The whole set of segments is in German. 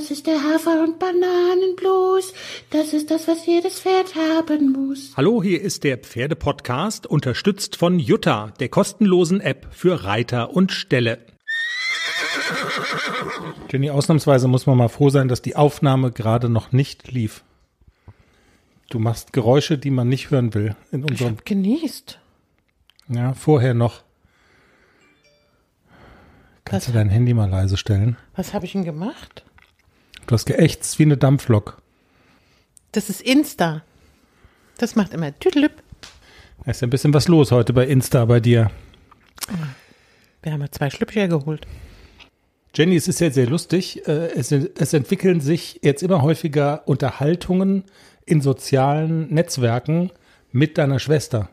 Das ist der Hafer- und Bananenblues. Das ist das, was jedes Pferd haben muss. Hallo, hier ist der Pferdepodcast, unterstützt von Jutta, der kostenlosen App für Reiter und Ställe. Jenny, ausnahmsweise muss man mal froh sein, dass die Aufnahme gerade noch nicht lief. Du machst Geräusche, die man nicht hören will in Ich unserem. hab genießt. Ja, vorher noch. Kannst Was? du dein Handy mal leise stellen? Was habe ich denn gemacht? Du hast geächtzt wie eine Dampflok. Das ist Insta. Das macht immer Tüdelüpp. Da ist ja ein bisschen was los heute bei Insta bei dir. Wir haben ja zwei Schlüppchen geholt. Jenny, es ist ja sehr lustig. Äh, Es, es entwickeln sich jetzt immer häufiger Unterhaltungen in sozialen Netzwerken mit deiner Schwester.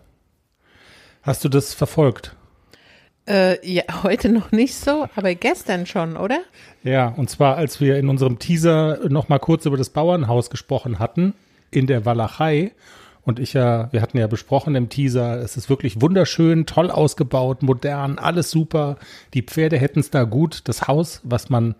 Hast du das verfolgt? Äh, ja, heute noch nicht so, aber gestern schon, oder? Ja, und zwar als wir in unserem Teaser noch mal kurz über das Bauernhaus gesprochen hatten in der Walachei und ich ja, wir hatten ja besprochen im Teaser, es ist wirklich wunderschön, toll ausgebaut, modern, alles super. Die Pferde hätten es da gut. Das Haus, was man,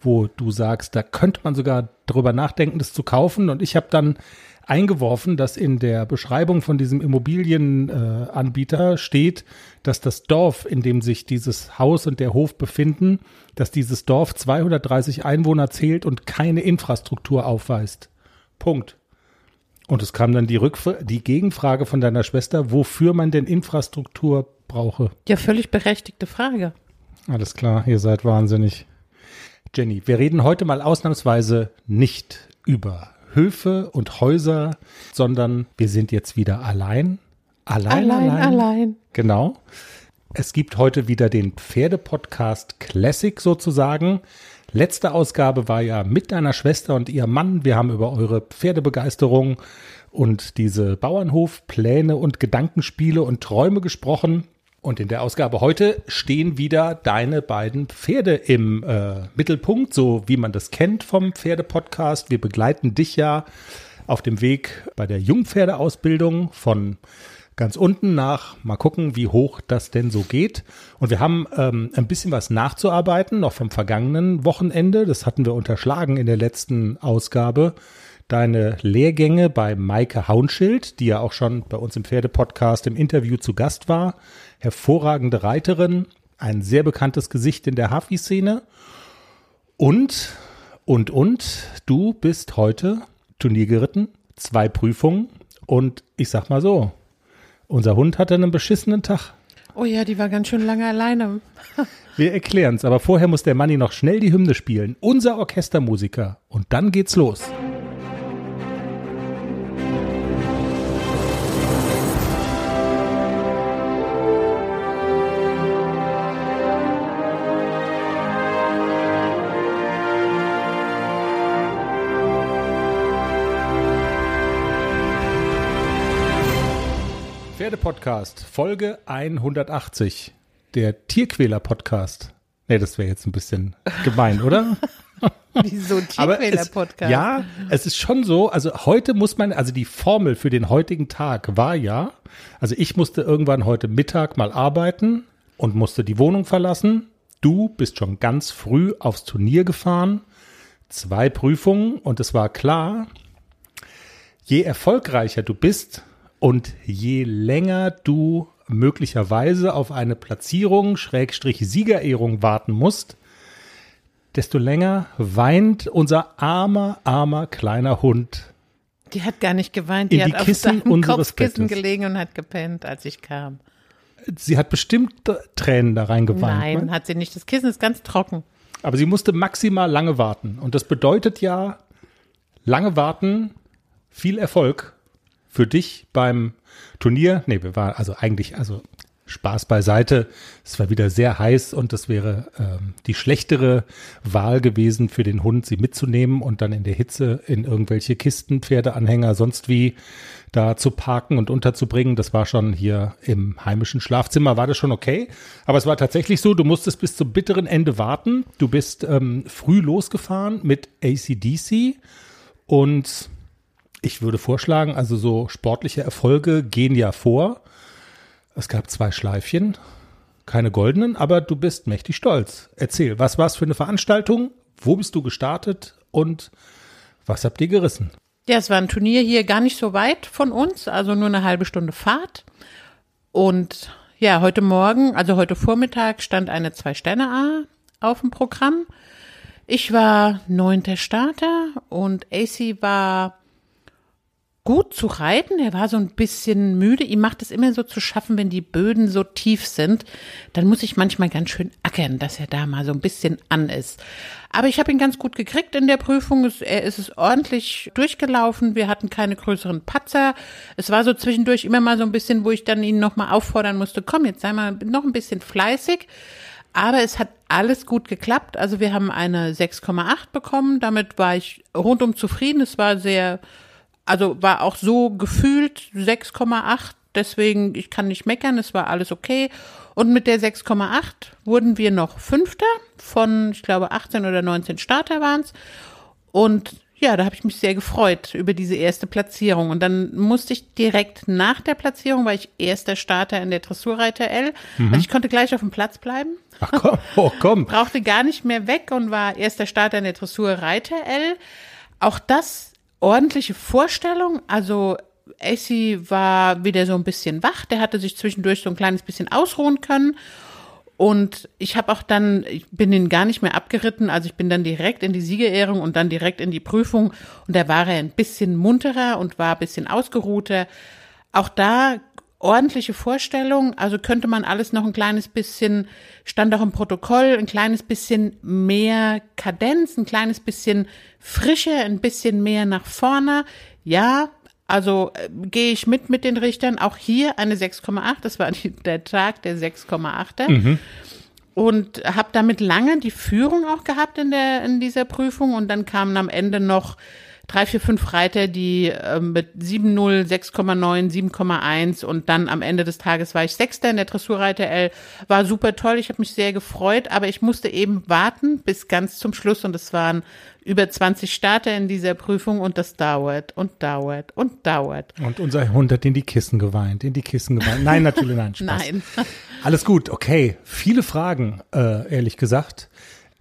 wo du sagst, da könnte man sogar drüber nachdenken, das zu kaufen. Und ich habe dann eingeworfen, dass in der Beschreibung von diesem Immobilienanbieter äh, steht, dass das Dorf, in dem sich dieses Haus und der Hof befinden, dass dieses Dorf 230 Einwohner zählt und keine Infrastruktur aufweist. Punkt. Und es kam dann die, Rückf die Gegenfrage von deiner Schwester, wofür man denn Infrastruktur brauche. Ja, völlig berechtigte Frage. Alles klar, ihr seid wahnsinnig. Jenny, wir reden heute mal ausnahmsweise nicht über Höfe und Häuser, sondern wir sind jetzt wieder allein. Allein, Allein, allein. Genau. Es gibt heute wieder den Pferdepodcast Classic sozusagen. Letzte Ausgabe war ja mit deiner Schwester und ihrem Mann. Wir haben über eure Pferdebegeisterung und diese Bauernhofpläne und Gedankenspiele und Träume gesprochen. Und in der Ausgabe heute stehen wieder deine beiden Pferde im äh, Mittelpunkt, so wie man das kennt vom Pferdepodcast. Wir begleiten dich ja auf dem Weg bei der Jungpferdeausbildung von ganz unten nach. Mal gucken, wie hoch das denn so geht. Und wir haben ähm, ein bisschen was nachzuarbeiten, noch vom vergangenen Wochenende. Das hatten wir unterschlagen in der letzten Ausgabe. Deine Lehrgänge bei Maike Haunschild, die ja auch schon bei uns im Pferdepodcast im Interview zu Gast war. Hervorragende Reiterin, ein sehr bekanntes Gesicht in der Hafi-Szene. Und, und, und, du bist heute Turnier geritten, zwei Prüfungen. Und ich sag mal so, unser Hund hatte einen beschissenen Tag. Oh ja, die war ganz schön lange alleine. Wir erklären's, aber vorher muss der Manni noch schnell die Hymne spielen. Unser Orchestermusiker. Und dann geht's los. Pferdepodcast, Folge 180. Der Tierquäler-Podcast. Nee, das wäre jetzt ein bisschen gemein, oder? Wieso Tierquäler-Podcast? ja, es ist schon so, also heute muss man, also die Formel für den heutigen Tag war ja, also ich musste irgendwann heute Mittag mal arbeiten und musste die Wohnung verlassen. Du bist schon ganz früh aufs Turnier gefahren, zwei Prüfungen und es war klar, je erfolgreicher du bist und je länger du möglicherweise auf eine Platzierung, Schrägstrich Siegerehrung warten musst, desto länger weint unser armer, armer kleiner Hund. Die hat gar nicht geweint. In Die die hat auf Kissen seinem unseres Kopfkissen Bettes. gelegen und hat gepennt, als ich kam. Sie hat bestimmt Tränen da reingeweint. Nein, ne? hat sie nicht. Das Kissen ist ganz trocken. Aber sie musste maximal lange warten. Und das bedeutet ja, lange warten, viel Erfolg für dich beim Turnier. Nee, wir waren also eigentlich, also Spaß beiseite. Es war wieder sehr heiß und das wäre ähm, die schlechtere Wahl gewesen für den Hund, sie mitzunehmen und dann in der Hitze in irgendwelche Kisten, Pferdeanhänger, sonst wie da zu parken und unterzubringen. Das war schon hier im heimischen Schlafzimmer, war das schon okay. Aber es war tatsächlich so, du musstest bis zum bitteren Ende warten. Du bist ähm, früh losgefahren mit ACDC und ich würde vorschlagen, also so sportliche Erfolge gehen ja vor. Es gab zwei Schleifchen, keine goldenen, aber du bist mächtig stolz. Erzähl, was war es für eine Veranstaltung? Wo bist du gestartet und was habt ihr gerissen? Ja, es war ein Turnier hier gar nicht so weit von uns, also nur eine halbe Stunde Fahrt. Und ja, heute Morgen, also heute Vormittag stand eine Zwei-Sterne-A auf dem Programm. Ich war neunter Starter und AC war gut zu reiten. Er war so ein bisschen müde. Ihm macht es immer so zu schaffen, wenn die Böden so tief sind. Dann muss ich manchmal ganz schön ackern, dass er da mal so ein bisschen an ist. Aber ich habe ihn ganz gut gekriegt in der Prüfung. Er ist es ordentlich durchgelaufen. Wir hatten keine größeren Patzer. Es war so zwischendurch immer mal so ein bisschen, wo ich dann ihn nochmal auffordern musste, komm, jetzt sei mal noch ein bisschen fleißig. Aber es hat alles gut geklappt. Also wir haben eine 6,8 bekommen. Damit war ich rundum zufrieden. Es war sehr also war auch so gefühlt 6,8. Deswegen, ich kann nicht meckern, es war alles okay. Und mit der 6,8 wurden wir noch Fünfter von, ich glaube, 18 oder 19 Starter waren es. Und ja, da habe ich mich sehr gefreut über diese erste Platzierung. Und dann musste ich direkt nach der Platzierung, weil ich erster Starter in der Dressurreiter L. Mhm. Also ich konnte gleich auf dem Platz bleiben. Ach komm, oh komm. Brauchte gar nicht mehr weg und war erster Starter in der Dressurreiter L. Auch das ordentliche Vorstellung. Also AC war wieder so ein bisschen wach. Der hatte sich zwischendurch so ein kleines bisschen ausruhen können. Und ich habe auch dann, ich bin ihn gar nicht mehr abgeritten, also ich bin dann direkt in die Siegerehrung und dann direkt in die Prüfung. Und da war er ein bisschen munterer und war ein bisschen ausgeruhter. Auch da ordentliche Vorstellung. Also könnte man alles noch ein kleines bisschen, stand auch im Protokoll, ein kleines bisschen mehr Kadenz, ein kleines bisschen Frische, ein bisschen mehr nach vorne. Ja, also äh, gehe ich mit mit den Richtern. Auch hier eine 6,8. Das war die, der Tag der 6,8er. Mhm. Und habe damit lange die Führung auch gehabt in der in dieser Prüfung und dann kamen am Ende noch drei, vier, fünf Reiter, die äh, mit 7,0, 6,9, 7,1 und dann am Ende des Tages war ich Sechster in der Dressurreiter L. War super toll, ich habe mich sehr gefreut, aber ich musste eben warten bis ganz zum Schluss und es waren über 20 Starter in dieser Prüfung und das dauert und dauert und dauert. Und unser Hund hat in die Kissen geweint, in die Kissen geweint. Nein, natürlich nein, Spaß. nein. Alles gut, okay. Viele Fragen, äh, ehrlich gesagt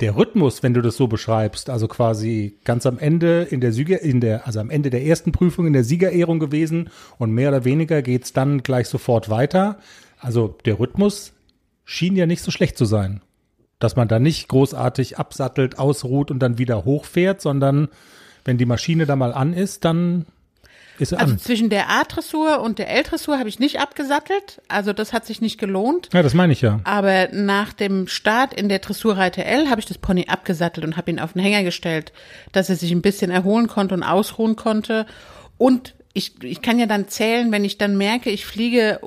der Rhythmus, wenn du das so beschreibst, also quasi ganz am Ende in der Sieger, in der, also am Ende der ersten Prüfung in der Siegerehrung gewesen und mehr oder weniger geht's dann gleich sofort weiter. Also der Rhythmus schien ja nicht so schlecht zu sein. Dass man da nicht großartig absattelt, ausruht und dann wieder hochfährt, sondern wenn die Maschine da mal an ist, dann ist also an. zwischen der A-Dressur und der L-Dressur habe ich nicht abgesattelt. Also das hat sich nicht gelohnt. Ja, das meine ich ja. Aber nach dem Start in der Dressurreiter L habe ich das Pony abgesattelt und habe ihn auf den Hänger gestellt, dass er sich ein bisschen erholen konnte und ausruhen konnte. Und ich, ich kann ja dann zählen, wenn ich dann merke, ich fliege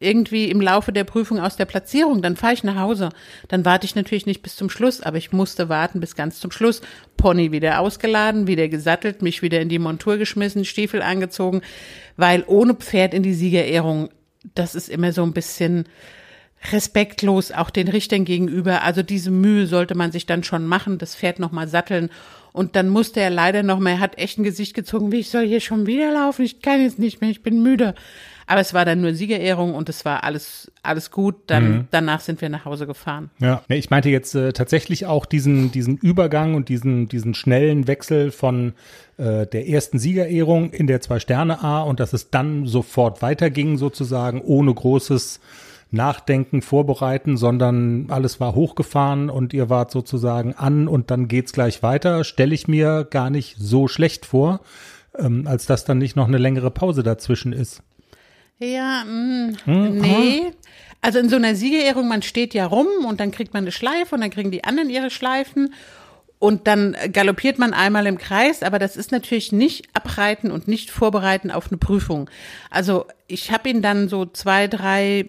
irgendwie im Laufe der Prüfung aus der Platzierung, dann fahre ich nach Hause. Dann warte ich natürlich nicht bis zum Schluss, aber ich musste warten bis ganz zum Schluss. Pony wieder ausgeladen, wieder gesattelt, mich wieder in die Montur geschmissen, Stiefel angezogen, weil ohne Pferd in die Siegerehrung, das ist immer so ein bisschen respektlos auch den Richtern gegenüber. Also diese Mühe sollte man sich dann schon machen, das Pferd nochmal satteln. Und dann musste er leider noch mal, er hat echt ein Gesicht gezogen, wie ich soll hier schon wieder laufen, ich kann jetzt nicht mehr, ich bin müde. Aber es war dann nur Siegerehrung und es war alles, alles gut. Dann, mhm. danach sind wir nach Hause gefahren. Ja, ich meinte jetzt äh, tatsächlich auch diesen, diesen Übergang und diesen, diesen schnellen Wechsel von äh, der ersten Siegerehrung in der Zwei-Sterne-A und dass es dann sofort weiterging sozusagen ohne großes Nachdenken, Vorbereiten, sondern alles war hochgefahren und ihr wart sozusagen an und dann geht's gleich weiter, stelle ich mir gar nicht so schlecht vor, ähm, als dass dann nicht noch eine längere Pause dazwischen ist. Ja, mh, hm, nee. Also in so einer Siegerehrung, man steht ja rum und dann kriegt man eine Schleife und dann kriegen die anderen ihre Schleifen und dann galoppiert man einmal im Kreis, aber das ist natürlich nicht abreiten und nicht vorbereiten auf eine Prüfung. Also ich habe ihn dann so zwei, drei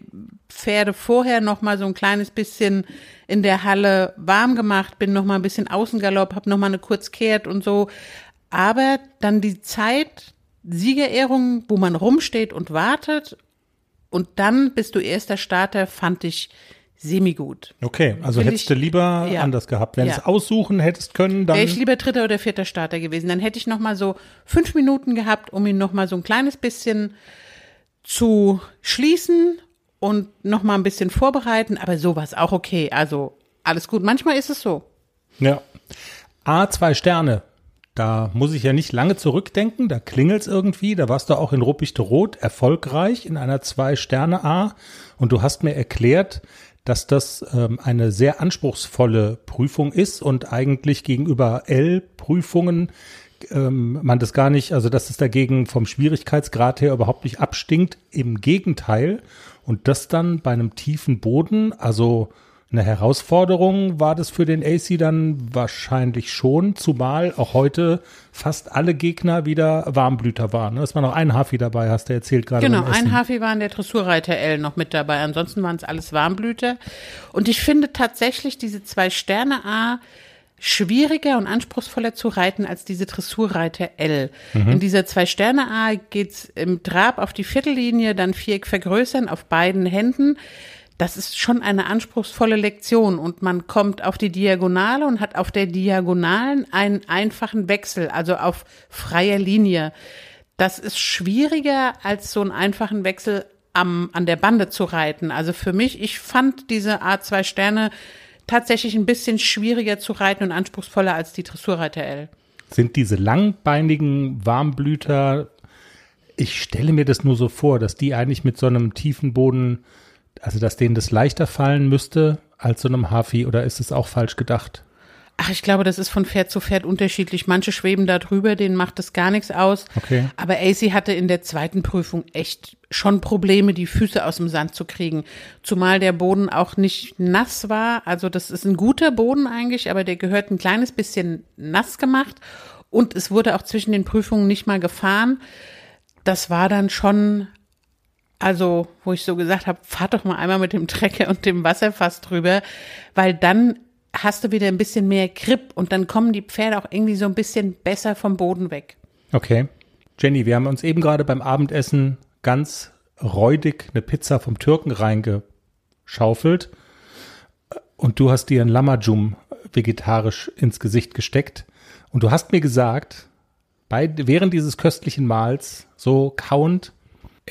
Pferde vorher noch mal so ein kleines bisschen in der Halle warm gemacht, bin noch mal ein bisschen Außengalopp, habe noch mal eine Kurzkehrt und so. Aber dann die Zeit Siegerehrung, wo man rumsteht und wartet und dann bist du erster Starter, fand ich semi-gut. Okay, also Find hättest ich, du lieber ja, anders gehabt. Wenn ja. es aussuchen hättest können, dann. Wäre ich lieber dritter oder vierter Starter gewesen. Dann hätte ich noch mal so fünf Minuten gehabt, um ihn noch mal so ein kleines bisschen zu schließen und noch mal ein bisschen vorbereiten. Aber so war es auch okay. Also alles gut. Manchmal ist es so. Ja. A, zwei Sterne Da muss ich ja nicht lange zurückdenken, da klingelt's irgendwie. Da warst du auch in Ruppichte Rot erfolgreich in einer Zwei-Sterne-A. Und du hast mir erklärt, dass das ähm, eine sehr anspruchsvolle Prüfung ist und eigentlich gegenüber L-Prüfungen ähm, man das gar nicht, also dass es dagegen vom Schwierigkeitsgrad her überhaupt nicht abstinkt. Im Gegenteil. Und das dann bei einem tiefen Boden, also eine Herausforderung war das für den AC dann wahrscheinlich schon, zumal auch heute fast alle Gegner wieder Warmblüter waren. Es war noch ein Hafi dabei, hast du erzählt gerade. Genau, ein Hafi war in der Dressurreiter L noch mit dabei. Ansonsten waren es alles Warmblüter. Und ich finde tatsächlich diese zwei Sterne A schwieriger und anspruchsvoller zu reiten als diese Dressurreiter L. Mhm. In dieser Zwei-Sterne-A geht's im Trab auf die Viertellinie, dann Viereck vergrößern auf beiden Händen. Das ist schon eine anspruchsvolle Lektion und man kommt auf die Diagonale und hat auf der Diagonalen einen einfachen Wechsel, also auf freier Linie. Das ist schwieriger als so einen einfachen Wechsel am, an der Bande zu reiten. Also für mich, ich fand diese A2 Sterne tatsächlich ein bisschen schwieriger zu reiten und anspruchsvoller als die Dressurreiter L. Sind diese langbeinigen Warmblüter, ich stelle mir das nur so vor, dass die eigentlich mit so einem tiefen Boden, also dass denen das leichter fallen müsste als so einem Hafi oder ist es auch falsch gedacht? Ach, ich glaube, das ist von Pferd zu Pferd unterschiedlich. Manche schweben da drüber, denen macht das gar nichts aus. Okay. Aber AC hatte in der zweiten Prüfung echt schon Probleme, die Füße aus dem Sand zu kriegen. Zumal der Boden auch nicht nass war. Also das ist ein guter Boden eigentlich, aber der gehört ein kleines bisschen nass gemacht. Und es wurde auch zwischen den Prüfungen nicht mal gefahren. Das war dann schon also, wo ich so gesagt habe, fahr doch mal einmal mit dem Trecker und dem Wasserfass drüber, weil dann hast du wieder ein bisschen mehr Grip und dann kommen die Pferde auch irgendwie so ein bisschen besser vom Boden weg. Okay. Jenny, wir haben uns eben gerade beim Abendessen ganz räudig eine Pizza vom Türken reingeschaufelt und du hast dir ein Lamajum vegetarisch ins Gesicht gesteckt und du hast mir gesagt, bei, während dieses köstlichen Mahls, so kauend,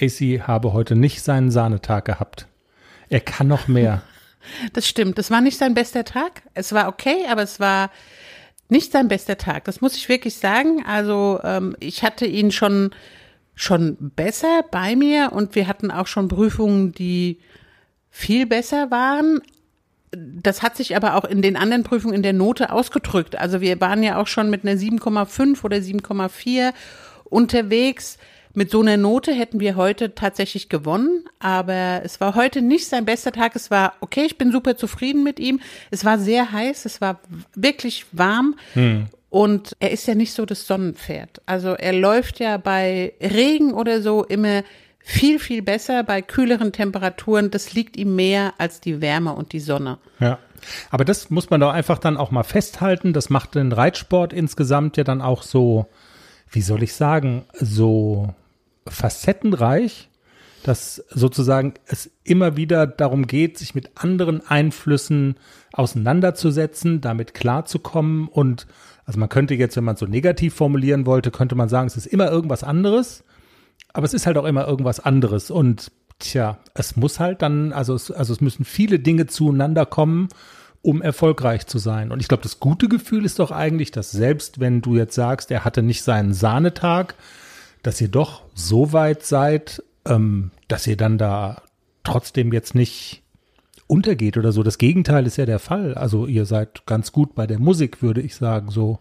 AC habe heute nicht seinen Sahnetag gehabt. Er kann noch mehr. Das stimmt. Das war nicht sein bester Tag. Es war okay, aber es war nicht sein bester Tag. Das muss ich wirklich sagen. Also ähm, ich hatte ihn schon schon besser bei mir und wir hatten auch schon Prüfungen, die viel besser waren. Das hat sich aber auch in den anderen Prüfungen in der Note ausgedrückt. Also wir waren ja auch schon mit einer 7,5 oder 7,4 unterwegs. Mit so einer Note hätten wir heute tatsächlich gewonnen, aber es war heute nicht sein bester Tag. Es war okay, ich bin super zufrieden mit ihm. Es war sehr heiß, es war wirklich warm. Hm. Und er ist ja nicht so das Sonnenpferd. Also er läuft ja bei Regen oder so immer viel, viel besser bei kühleren Temperaturen. Das liegt ihm mehr als die Wärme und die Sonne. Ja. Aber das muss man doch einfach dann auch mal festhalten. Das macht den Reitsport insgesamt ja dann auch so, wie soll ich sagen, so facettenreich, dass sozusagen es immer wieder darum geht, sich mit anderen Einflüssen auseinanderzusetzen, damit klarzukommen. Und also man könnte jetzt, wenn man so negativ formulieren wollte, könnte man sagen, es ist immer irgendwas anderes, aber es ist halt auch immer irgendwas anderes. Und tja, es muss halt dann, also es, also es müssen viele Dinge zueinander kommen, um erfolgreich zu sein. Und ich glaube, das gute Gefühl ist doch eigentlich, dass selbst wenn du jetzt sagst, er hatte nicht seinen Sahnetag, dass ihr doch so weit seid, ähm, dass ihr dann da trotzdem jetzt nicht untergeht oder so. Das Gegenteil ist ja der Fall. Also ihr seid ganz gut bei der Musik, würde ich sagen, so.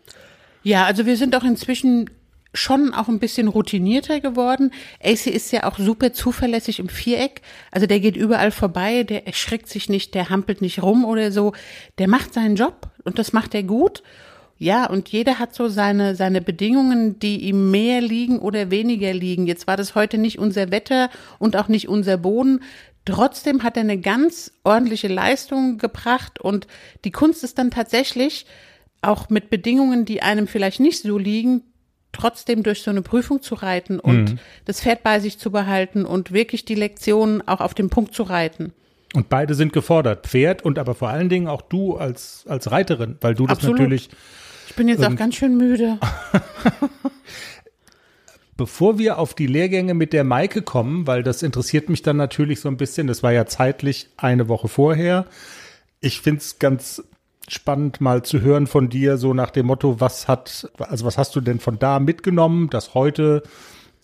Ja, also wir sind auch inzwischen schon auch ein bisschen routinierter geworden. AC ist ja auch super zuverlässig im Viereck. Also der geht überall vorbei, der erschreckt sich nicht, der hampelt nicht rum oder so. Der macht seinen Job und das macht er gut. Ja, und jeder hat so seine, seine Bedingungen, die ihm mehr liegen oder weniger liegen. Jetzt war das heute nicht unser Wetter und auch nicht unser Boden. Trotzdem hat er eine ganz ordentliche Leistung gebracht und die Kunst ist dann tatsächlich auch mit Bedingungen, die einem vielleicht nicht so liegen, trotzdem durch so eine Prüfung zu reiten und mhm. das Pferd bei sich zu behalten und wirklich die Lektionen auch auf den Punkt zu reiten. Und beide sind gefordert, Pferd und aber vor allen Dingen auch du als, als Reiterin, weil du das Absolut. natürlich ich bin jetzt auch ganz schön müde. Bevor wir auf die Lehrgänge mit der Maike kommen, weil das interessiert mich dann natürlich so ein bisschen, das war ja zeitlich eine Woche vorher. Ich finde es ganz spannend mal zu hören von dir, so nach dem Motto, was hat, also was hast du denn von da mitgenommen, dass heute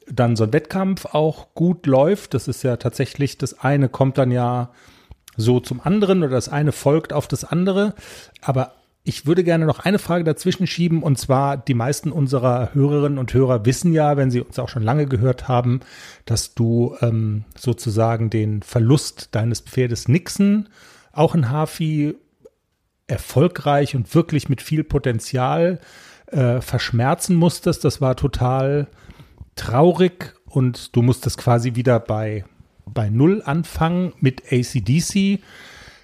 dann so ein Wettkampf auch gut läuft. Das ist ja tatsächlich, das eine kommt dann ja so zum anderen oder das eine folgt auf das andere. Aber ich würde gerne noch eine Frage dazwischen schieben und zwar die meisten unserer Hörerinnen und Hörer wissen ja, wenn sie uns auch schon lange gehört haben, dass du ähm, sozusagen den Verlust deines Pferdes Nixon, auch ein Hafi, erfolgreich und wirklich mit viel Potenzial äh, verschmerzen musstest. Das war total traurig und du musstest quasi wieder bei, bei Null anfangen mit ACDC.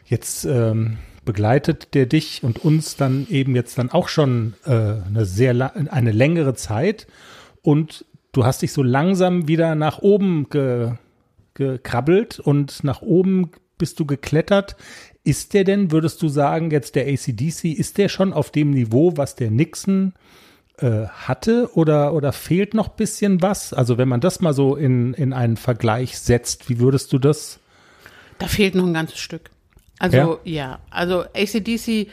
Jetzt ähm, begleitet der dich und uns dann eben jetzt dann auch schon äh, eine sehr eine längere Zeit und du hast dich so langsam wieder nach oben ge, gekrabbelt und nach oben bist du geklettert. Ist der denn, würdest du sagen, jetzt der ACDC, ist der schon auf dem Niveau, was der Nixon äh, hatte oder, oder fehlt noch bisschen was? Also wenn man das mal so in, in einen Vergleich setzt, wie würdest du das? Da fehlt noch ein ganzes Stück. Also ja, ja also ACDC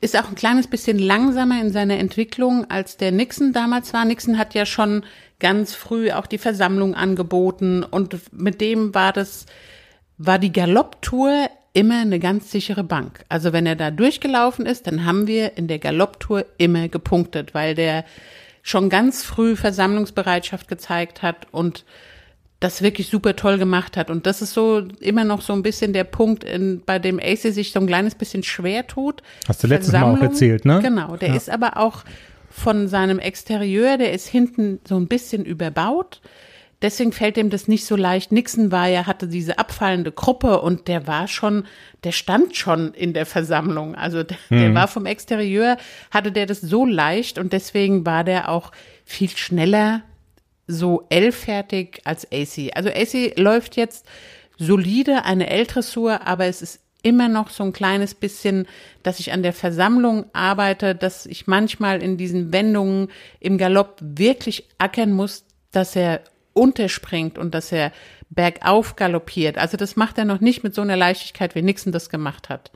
ist auch ein kleines bisschen langsamer in seiner Entwicklung, als der Nixon damals war. Nixon hat ja schon ganz früh auch die Versammlung angeboten und mit dem war das, war die Galopptour immer eine ganz sichere Bank. Also wenn er da durchgelaufen ist, dann haben wir in der Galopptour immer gepunktet, weil der schon ganz früh Versammlungsbereitschaft gezeigt hat und das wirklich super toll gemacht hat. Und das ist so immer noch so ein bisschen der Punkt, in, bei dem AC sich so ein kleines bisschen schwer tut. Hast du letztes Mal auch erzählt, ne? Genau, der ja. ist aber auch von seinem Exterieur, der ist hinten so ein bisschen überbaut. Deswegen fällt ihm das nicht so leicht. Nixon war ja, hatte diese abfallende Gruppe und der war schon, der stand schon in der Versammlung. Also der, mhm. der war vom Exterieur, hatte der das so leicht und deswegen war der auch viel schneller so L-fertig als AC. Also AC läuft jetzt solide, eine L-Dressur, aber es ist immer noch so ein kleines bisschen, dass ich an der Versammlung arbeite, dass ich manchmal in diesen Wendungen im Galopp wirklich ackern muss, dass er unterspringt und dass er bergauf galoppiert. Also das macht er noch nicht mit so einer Leichtigkeit, wie Nixon das gemacht hat.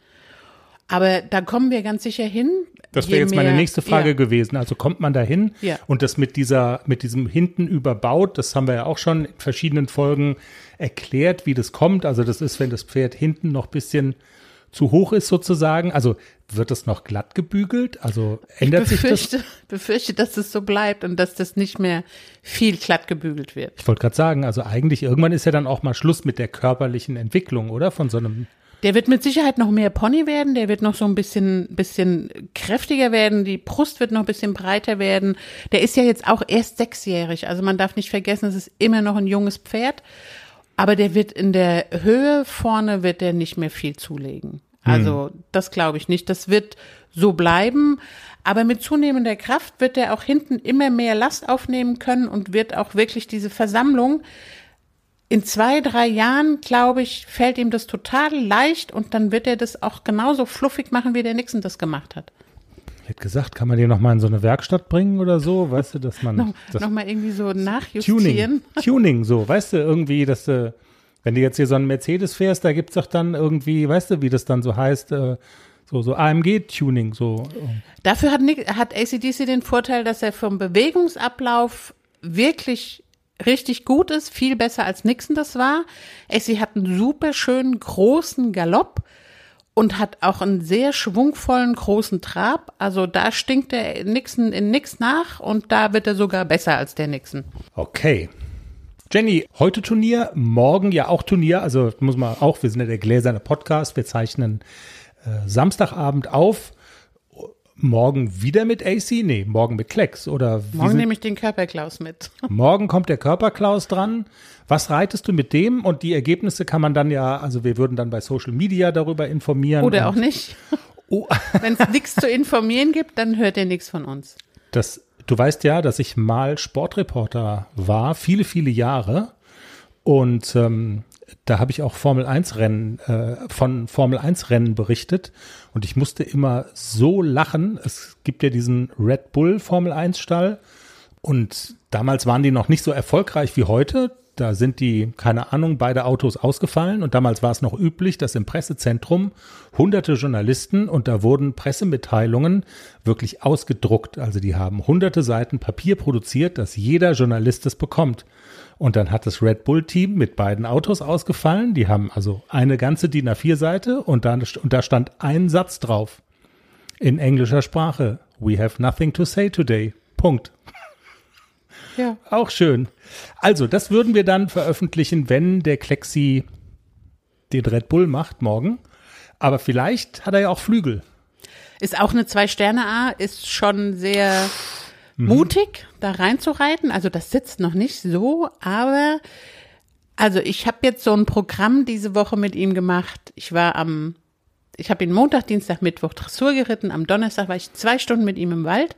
Aber da kommen wir ganz sicher hin. Das wäre jetzt meine nächste Frage ja. gewesen. Also kommt man da hin ja. und das mit dieser, mit diesem hinten überbaut, das haben wir ja auch schon in verschiedenen Folgen erklärt, wie das kommt. Also das ist, wenn das Pferd hinten noch bisschen zu hoch ist sozusagen. Also wird es noch glatt gebügelt? Also ändert ich befürchte, sich das? befürchte, dass es so bleibt und dass das nicht mehr viel glatt gebügelt wird. Ich wollte gerade sagen, also eigentlich irgendwann ist ja dann auch mal Schluss mit der körperlichen Entwicklung, oder? Von so einem der wird mit Sicherheit noch mehr Pony werden, der wird noch so ein bisschen, bisschen kräftiger werden, die Brust wird noch ein bisschen breiter werden. Der ist ja jetzt auch erst sechsjährig, also man darf nicht vergessen, es ist immer noch ein junges Pferd, aber der wird in der Höhe vorne wird der nicht mehr viel zulegen. Also hm. das glaube ich nicht. Das wird so bleiben. Aber mit zunehmender Kraft wird er auch hinten immer mehr Last aufnehmen können und wird auch wirklich diese Versammlung in zwei, drei Jahren, glaube ich, fällt ihm das total leicht und dann wird er das auch genauso fluffig machen, wie der Nixon das gemacht hat. Ich hätte gesagt, kann man den noch mal in so eine Werkstatt bringen oder so, weißt du, dass man noch, das noch mal irgendwie so nachjustieren. Tuning, Tuning, so, weißt du, irgendwie, dass du, wenn du jetzt hier so einen Mercedes fährst, da gibt's doch dann irgendwie, weißt du, wie das dann so heißt, äh, so, so AMG-Tuning, so. Dafür hat, Nick, hat ACDC den Vorteil, dass er vom Bewegungsablauf wirklich richtig gut ist, viel besser als Nixon das war. Sie hat einen super schönen großen Galopp und hat auch einen sehr schwungvollen großen Trab. Also da stinkt der Nixon in nix nach und da wird er sogar besser als der Nixon. Okay. Jenny, heute Turnier, morgen ja auch Turnier. Also muss man auch, wir sind ja der gläserne Podcast, wir zeichnen äh, Samstagabend auf morgen wieder mit AC? Nee, morgen mit Klecks oder Morgen nehme ich den Körperklaus mit. Morgen kommt der Körperklaus dran. Was reitest du mit dem? Und die Ergebnisse kann man dann ja, also wir würden dann bei Social Media darüber informieren. Oder auch nicht. Oh. Wenn es nichts zu informieren gibt, dann hört ihr nichts von uns. Das, du weißt ja, dass ich mal Sportreporter war, viele, viele Jahre. Und ähm, da habe ich auch Formel 1 Rennen äh, von Formel 1 Rennen berichtet und ich musste immer so lachen. Es gibt ja diesen Red Bull Formel 1 Stall und damals waren die noch nicht so erfolgreich wie heute. Da sind die, keine Ahnung, beide Autos ausgefallen und damals war es noch üblich, dass im Pressezentrum hunderte Journalisten und da wurden Pressemitteilungen wirklich ausgedruckt. Also die haben hunderte Seiten Papier produziert, dass jeder Journalist es bekommt. Und dann hat das Red Bull Team mit beiden Autos ausgefallen. Die haben also eine ganze DIN A4 Seite und, dann, und da stand ein Satz drauf. In englischer Sprache. We have nothing to say today. Punkt. Ja. Auch schön. Also, das würden wir dann veröffentlichen, wenn der Klexi den Red Bull macht morgen. Aber vielleicht hat er ja auch Flügel. Ist auch eine Zwei-Sterne-A, ist schon sehr mutig, da reinzureiten. Also das sitzt noch nicht so, aber also ich habe jetzt so ein Programm diese Woche mit ihm gemacht. Ich war am, ich habe ihn Montag, Dienstag, Mittwoch Dressur geritten. Am Donnerstag war ich zwei Stunden mit ihm im Wald.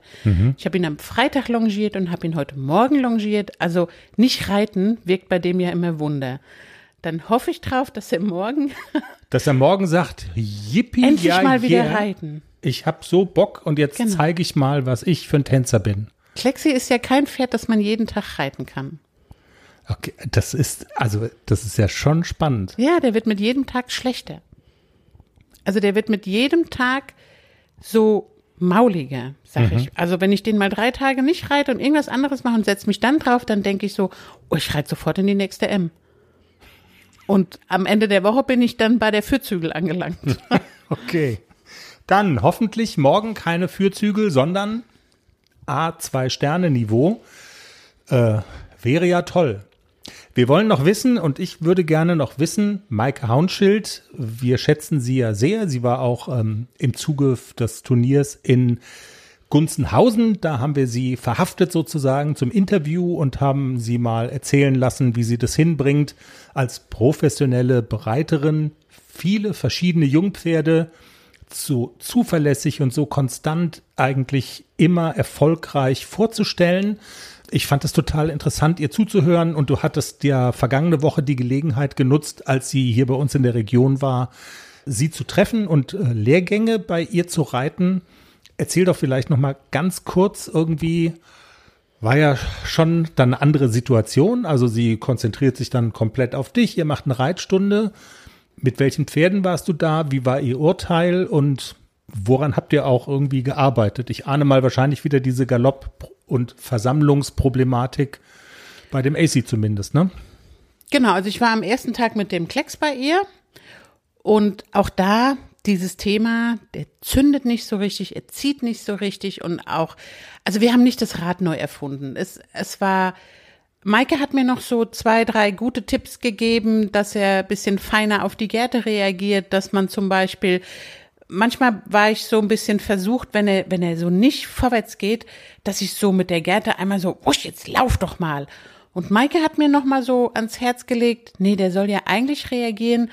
Ich habe ihn am Freitag longiert und habe ihn heute Morgen longiert. Also nicht reiten wirkt bei dem ja immer Wunder. Dann hoffe ich drauf, dass er morgen Dass er morgen sagt, yippie, endlich ja, mal wieder yeah. reiten. Ich hab so Bock und jetzt Genau. zeige ich mal, was ich für ein Tänzer bin. Klexi ist ja kein Pferd, das man jeden Tag reiten kann. Okay, das ist, also, das ist ja schon spannend. Ja, der wird mit jedem Tag schlechter. Also der wird mit jedem Tag so mauliger, sag ich. Also wenn ich den mal drei Tage nicht reite und irgendwas anderes mache und setze mich dann drauf, dann denke ich so, oh, ich reite sofort in die nächste M. Und am Ende der Woche bin ich dann bei der Fürzügel angelangt. Okay. Dann hoffentlich morgen keine Fürzügel, sondern A2-Sterne-Niveau. Äh, wäre ja toll. Wir wollen noch wissen, und ich würde gerne noch wissen, Maike Haunschild, wir schätzen sie ja sehr. Sie war auch ähm, im Zuge des Turniers in Gunzenhausen. Da haben wir sie verhaftet sozusagen zum Interview und haben sie mal erzählen lassen, wie sie das hinbringt, als professionelle Bereiterin viele verschiedene Jungpferde so zuverlässig und so konstant eigentlich immer erfolgreich vorzustellen. Ich fand es total interessant, ihr zuzuhören und du hattest ja vergangene Woche die Gelegenheit genutzt, als sie hier bei uns in der Region war, sie zu treffen und äh, Lehrgänge bei ihr zu reiten. Erzähl doch vielleicht noch mal ganz kurz irgendwie, war ja schon dann eine andere Situation. Also sie konzentriert sich dann komplett auf dich. Ihr macht eine Reitstunde. Mit welchen Pferden warst du da? Wie war ihr Urteil? Und woran habt ihr auch irgendwie gearbeitet? Ich ahne mal wahrscheinlich wieder diese Galopp- und Versammlungsproblematik bei dem AC zumindest, ne? Genau, also ich war am ersten Tag mit dem Klecks bei ihr und auch da dieses Thema, der zündet nicht so richtig, er zieht nicht so richtig und auch, also wir haben nicht das Rad neu erfunden. Es, es war, Maike hat mir noch so zwei, drei gute Tipps gegeben, dass er bisschen feiner auf die Gärte reagiert, dass man zum Beispiel manchmal war ich so ein bisschen versucht, wenn er, wenn er so nicht vorwärts geht, dass ich so mit der Gerte einmal so, wusch, jetzt lauf doch mal. Und Maike hat mir noch mal so ans Herz gelegt, nee, der soll ja eigentlich reagieren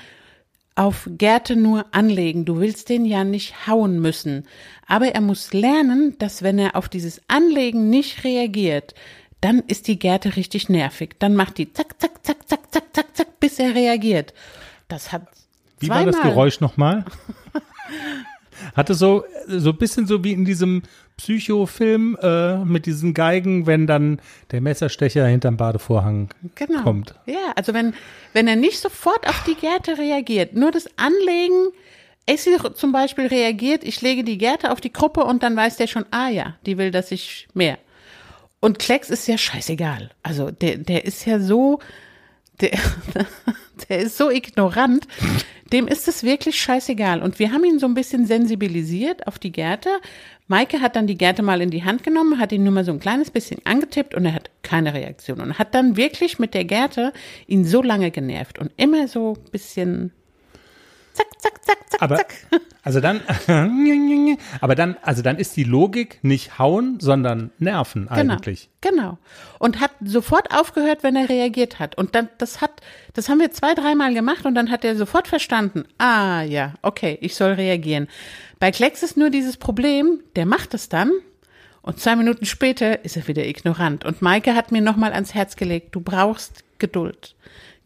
auf Gerte nur anlegen. Du willst den ja nicht hauen müssen. Aber er muss lernen, dass wenn er auf dieses Anlegen nicht reagiert, dann ist die Gerte richtig nervig. Dann macht die zack, zack, zack, zack, zack, zack, zack, bis er reagiert. Das hat Wie war zweimal. das Geräusch nochmal? Hatte so, so ein bisschen so wie in diesem Psychofilm äh, mit diesen Geigen, wenn dann der Messerstecher hinterm Badevorhang genau. kommt. Ja, also wenn, wenn er nicht sofort auf die Gerte reagiert, nur das Anlegen, Essi zum Beispiel reagiert, ich lege die Gerte auf die Gruppe und dann weiß der schon, ah ja, die will, dass ich mehr. Und Klecks ist ja scheißegal. Also der, der ist ja so, der, der ist so ignorant, dem ist es wirklich scheißegal. Und wir haben ihn so ein bisschen sensibilisiert auf die Gerte. Maike hat dann die Gerte mal in die Hand genommen, hat ihn nur mal so ein kleines bisschen angetippt und er hat keine Reaktion. Und hat dann wirklich mit der Gerte ihn so lange genervt und immer so ein bisschen zack, zack, zack, zack, Aber, zack. also dann, aber dann, also dann ist die Logik nicht hauen, sondern nerven Genau, eigentlich. genau. Und hat sofort aufgehört, wenn er reagiert hat. Und dann, das hat, das haben wir zwei, dreimal gemacht und dann hat er sofort verstanden. Ah, ja, okay, ich soll reagieren. Bei Klecks ist nur dieses Problem, der macht es dann und zwei Minuten später ist er wieder ignorant. Und Maike hat mir nochmal ans Herz gelegt, du brauchst Geduld.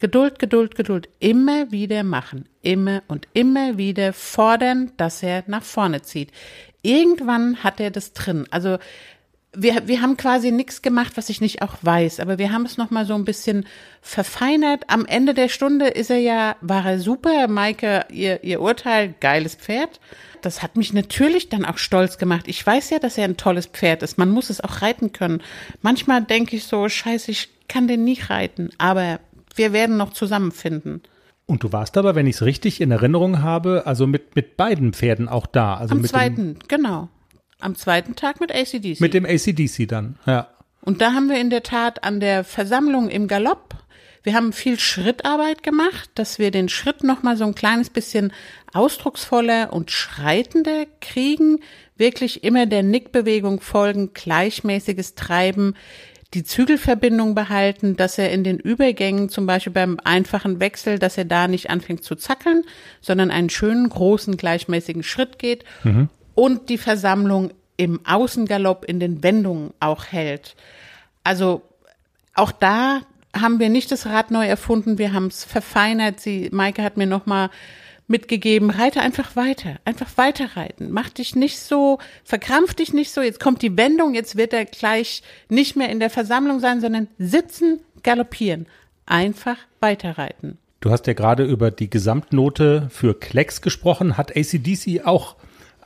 Geduld, Geduld, Geduld. Immer wieder machen. Immer und immer wieder fordern, dass er nach vorne zieht. Irgendwann hat er das drin. Also wir, wir haben quasi nichts gemacht, was ich nicht auch weiß, aber wir haben es nochmal so ein bisschen verfeinert. Am Ende der Stunde ist er ja, war er super, Maike, ihr, ihr Urteil, geiles Pferd. Das hat mich natürlich dann auch stolz gemacht. Ich weiß ja, dass er ein tolles Pferd ist. Man muss es auch reiten können. Manchmal denke ich so, scheiße, ich kann den nicht reiten, aber wir werden noch zusammenfinden. Und du warst aber, wenn ich es richtig in Erinnerung habe, also mit, mit beiden Pferden auch da. Also Am mit zweiten, genau. Am zweiten Tag mit ACDC. Mit dem ACDC dann, ja. Und da haben wir in der Tat an der Versammlung im Galopp, wir haben viel Schrittarbeit gemacht, dass wir den Schritt noch mal so ein kleines bisschen ausdrucksvoller und schreitender kriegen, wirklich immer der Nickbewegung folgen, gleichmäßiges Treiben, die Zügelverbindung behalten, dass er in den Übergängen, zum Beispiel beim einfachen Wechsel, dass er da nicht anfängt zu zackeln, sondern einen schönen, großen, gleichmäßigen Schritt geht mhm. und die Versammlung im Außengalopp in den Wendungen auch hält. Also auch da haben wir nicht das Rad neu erfunden, wir haben es verfeinert. Sie, Maike hat mir nochmal mitgegeben, reite einfach weiter, einfach weiter reiten. Mach dich nicht so, verkrampf dich nicht so, jetzt kommt die Wendung, jetzt wird er gleich nicht mehr in der Versammlung sein, sondern sitzen, galoppieren. Einfach weiterreiten. Du hast ja gerade über die Gesamtnote für Klecks gesprochen. Hat ACDC auch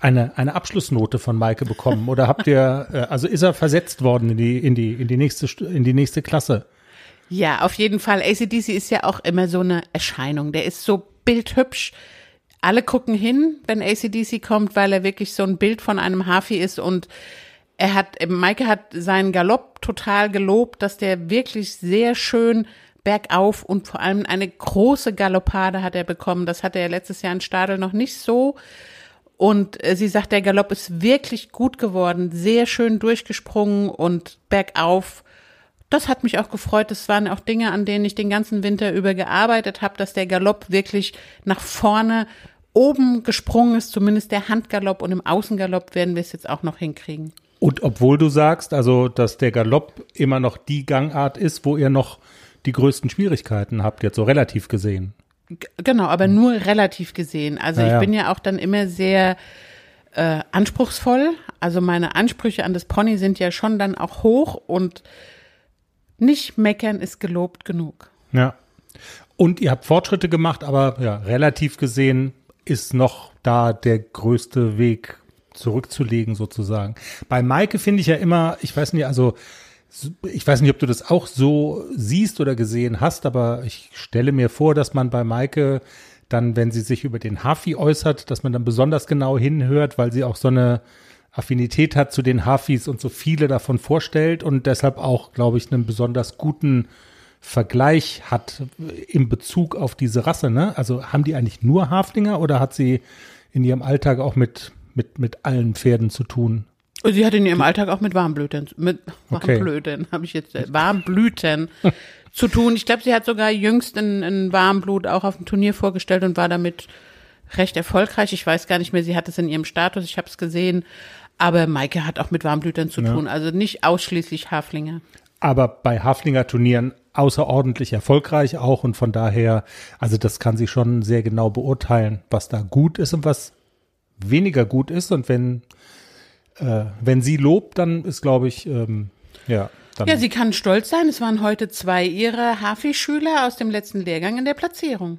eine, eine Abschlussnote von Maike bekommen? Oder habt ihr, äh, also ist er versetzt worden in die, in die, in die nächste, in die nächste Klasse? Ja, auf jeden Fall. ACDC ist ja auch immer so eine Erscheinung. Der ist so bildhübsch. Alle gucken hin, wenn ACDC kommt, weil er wirklich so ein Bild von einem Hafi ist und er hat, Maike hat seinen Galopp total gelobt, dass der wirklich sehr schön bergauf und vor allem eine große Galoppade hat er bekommen. Das hatte er letztes Jahr in Stadel noch nicht so. Und äh, sie sagt, der Galopp ist wirklich gut geworden, sehr schön durchgesprungen und bergauf das hat mich auch gefreut. Das waren auch Dinge, an denen ich den ganzen Winter über gearbeitet habe, dass der Galopp wirklich nach vorne oben gesprungen ist, zumindest der Handgalopp und im Außengalopp werden wir es jetzt auch noch hinkriegen. Und obwohl du sagst, also, dass der Galopp immer noch die Gangart ist, wo ihr noch die größten Schwierigkeiten habt, jetzt so relativ gesehen. G genau, aber nur relativ gesehen. Also ja, ich bin ja auch dann immer sehr äh, anspruchsvoll. Also meine Ansprüche an das Pony sind ja schon dann auch hoch und nicht meckern ist gelobt genug. Ja. Und ihr habt Fortschritte gemacht, aber ja, relativ gesehen ist noch da der größte Weg zurückzulegen sozusagen. Bei Maike finde ich ja immer, ich weiß nicht, also ich weiß nicht, ob du das auch so siehst oder gesehen hast, aber ich stelle mir vor, dass man bei Maike dann, wenn sie sich über den Hafi äußert, dass man dann besonders genau hinhört, weil sie auch so eine Affinität hat zu den Hafis und so viele davon vorstellt und deshalb auch, glaube ich, einen besonders guten Vergleich hat in Bezug auf diese Rasse. Ne? Also haben die eigentlich nur Haflinger oder hat sie in ihrem Alltag auch mit, mit, mit allen Pferden zu tun? Sie hat in ihrem Alltag auch mit Warmblüten, mit Warmblüten, okay. habe ich jetzt, äh, Warmblüten zu tun. Ich glaube, sie hat sogar jüngst in, in Warmblut auch auf dem Turnier vorgestellt und war damit recht erfolgreich. Ich weiß gar nicht mehr, sie hat es in ihrem Status, ich habe es gesehen. Aber Maike hat auch mit Warmblütern zu ja. tun, also nicht ausschließlich Haflinger. Aber bei Haflinger-Turnieren außerordentlich erfolgreich auch und von daher, also das kann sie schon sehr genau beurteilen, was da gut ist und was weniger gut ist. Und wenn, äh, wenn sie lobt, dann ist, glaube ich, ähm, ja. Dann ja, sie kann stolz sein. Es waren heute zwei ihrer Hafi-Schüler aus dem letzten Lehrgang in der Platzierung.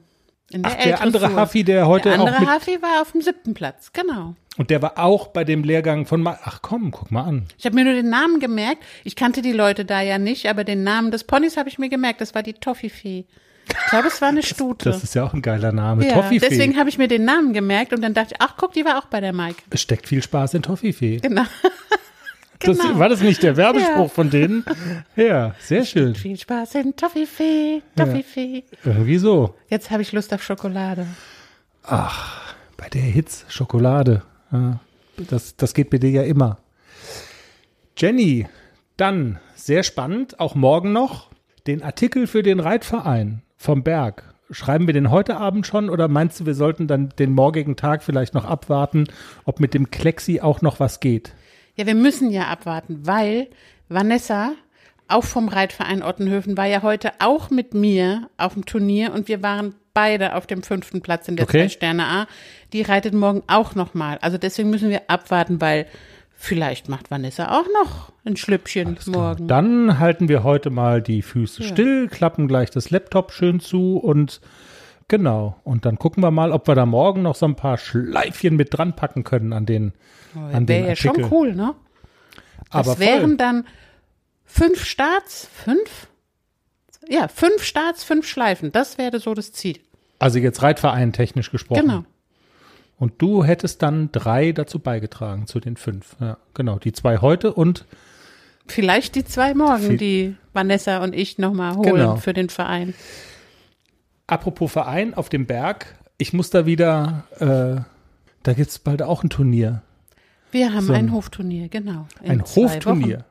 Ach, der andere Hafi, der heute der andere auch Hafi war auf dem siebten Platz, genau. Und der war auch bei dem Lehrgang von Ma Ach komm, guck mal an. Ich habe mir nur den Namen gemerkt. Ich kannte die Leute da ja nicht, aber den Namen des Ponys habe ich mir gemerkt. Das war die Toffifee. Ich glaube, es war eine Stute. Das ist ja auch ein geiler Name. Ja, Toffifee. Deswegen habe ich mir den Namen gemerkt und dann dachte ich, ach guck, die war auch bei der Mike. Es steckt viel Spaß in Toffifee. Genau. Das, genau. war das nicht der Werbespruch ja. von denen? Ja, sehr schön. Viel Spaß in Toffifee, Toffifee. Ja, irgendwie so. Jetzt habe ich Lust auf Schokolade. Ach, bei der Hitze Schokolade. Das, das geht bei dir ja immer. Jenny, dann sehr spannend, auch morgen noch, den Artikel für den Reitverein vom Berg. Schreiben wir den heute Abend schon oder meinst du, wir sollten dann den morgigen Tag vielleicht noch abwarten, ob mit dem Klexi auch noch was geht? Ja, wir müssen ja abwarten, weil Vanessa, auch vom Reitverein Ottenhöfen, war ja heute auch mit mir auf dem Turnier und wir waren beide auf dem fünften Platz in der okay. Zwei Sterne A. Die reitet morgen auch nochmal. Also deswegen müssen wir abwarten, weil Vielleicht macht Vanessa auch noch ein Schlüppchen morgen. Dann halten wir heute mal die Füße still, klappen gleich das Laptop schön zu und genau. Und dann gucken wir mal, ob wir da morgen noch so ein paar Schleifchen mit dran packen können an den, an den Wäre ja schon cool, ne? Das Aber wären voll. dann fünf Starts, fünf? Ja, fünf Starts, fünf Schleifen. Das wäre so das Ziel. Also jetzt Reitverein technisch gesprochen. Genau. Und du hättest dann drei dazu beigetragen, zu den fünf. Ja, genau. Die zwei heute und Vielleicht die zwei morgen, die Vanessa und ich nochmal holen Genau. für den Verein. Apropos Verein auf dem Berg. Ich muss da wieder, äh, da gibt's bald auch ein Turnier. Wir haben So ein- ein Hofturnier, genau. in Ein Hofturnier. Wochen.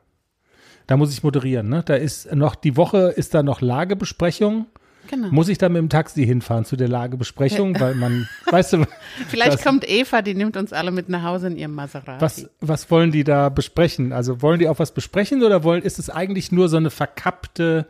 Da muss ich moderieren, ne? Da ist noch, die Woche ist da noch Lagebesprechung. Genau. Muss ich da mit dem Taxi hinfahren zu der Lagebesprechung, weil man, weißt du, Vielleicht das- kommt Eva, die nimmt uns alle mit nach Hause in ihrem Maserati. was, was wollen die da besprechen? Also wollen die auch was besprechen oder wollen, ist es eigentlich nur so eine verkappte,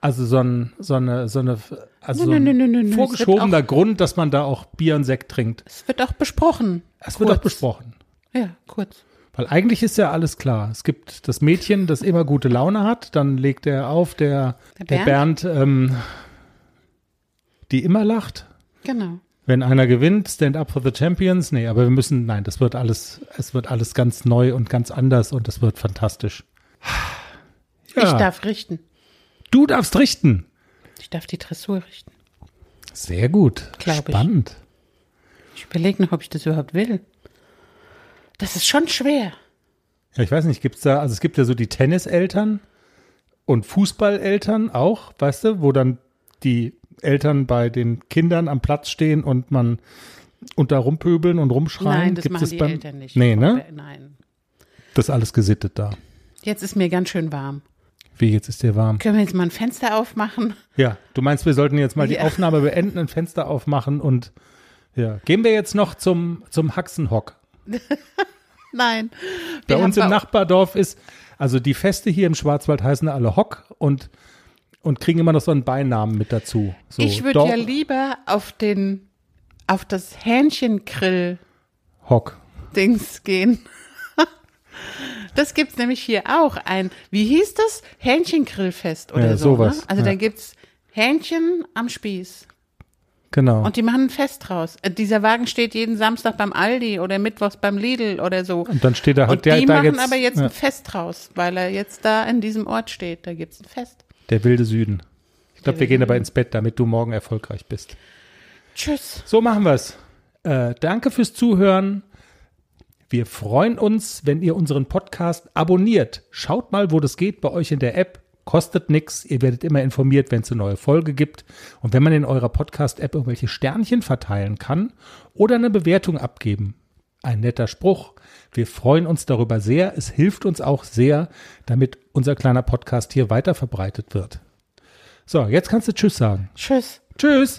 also so, ein, so eine, so eine, also so Nö, ein nö, nö. Es vorgeschobener Grund, dass man da auch Bier und Sekt trinkt. Es wird auch besprochen. Es wird auch besprochen. Ja, kurz. Weil eigentlich ist ja alles klar. Es gibt das Mädchen, das immer gute Laune hat, dann legt er auf, der, Der der Bernd, ähm, die immer lacht. Genau. Wenn einer gewinnt, Stand up for the Champions. Nee, aber wir müssen, nein, das wird alles, es wird alles ganz neu und ganz anders und das wird fantastisch. Ja, Ich darf richten. Du darfst richten. Ich darf die Dressur richten. Sehr gut. Glaub ich. Spannend. Ich überlege noch, ob ich das überhaupt will. Das ist schon schwer. Ja, ich weiß nicht, gibt's da, also es gibt ja so die Tenniseltern und Fußballeltern auch, weißt du, wo dann die Eltern bei den Kindern am Platz stehen und man und da rumpöbeln und rumschreien. Nein, das Gibt machen es die beim- Eltern nicht. Nee, ne? Nein. Das ist alles gesittet da. Jetzt ist mir ganz schön warm. Wie, jetzt ist dir warm. Können wir jetzt mal ein Fenster aufmachen? Ja, du meinst, wir sollten jetzt mal die Ja. Aufnahme beenden, ein Fenster aufmachen und ja. Gehen wir jetzt noch zum, zum Haxenhock. Nein. Bei uns im Nachbardorf ist, also die Feste hier im Schwarzwald heißen alle Hock und, und kriegen immer noch so einen Beinamen mit dazu. So, ich würde ja lieber auf den, auf das Hähnchengrill-Dings Hock. gehen. Das gibt's nämlich hier auch ein, wie hieß das? Hähnchengrillfest oder Ja, so. sowas, Ne? Also ja. da gibt's Hähnchen am Spieß. Genau. Und die machen ein Fest draus. Äh, Dieser Wagen steht jeden Samstag beim Aldi oder mittwochs beim Lidl oder so. Und dann steht da halt Und der die machen jetzt, aber jetzt ja, ein Fest draus, weil er jetzt da in diesem Ort steht. Da gibt's ein Fest. der wilde Süden. Ich glaube, wir gehen aber ins Bett, damit du morgen erfolgreich bist. Tschüss. So machen wir's. Äh, danke fürs Zuhören. Wir freuen uns, wenn ihr unseren Podcast abonniert. Schaut mal, wo das geht bei euch in der App. Kostet nix. Ihr werdet immer informiert, wenn es eine neue Folge gibt. Und wenn man in eurer Podcast-App irgendwelche Sternchen verteilen kann oder eine Bewertung abgeben. Ein netter Spruch. Wir freuen uns darüber sehr. Es hilft uns auch sehr, damit unser kleiner Podcast hier weiter verbreitet wird. So, jetzt kannst du Tschüss sagen. Tschüss. Tschüss.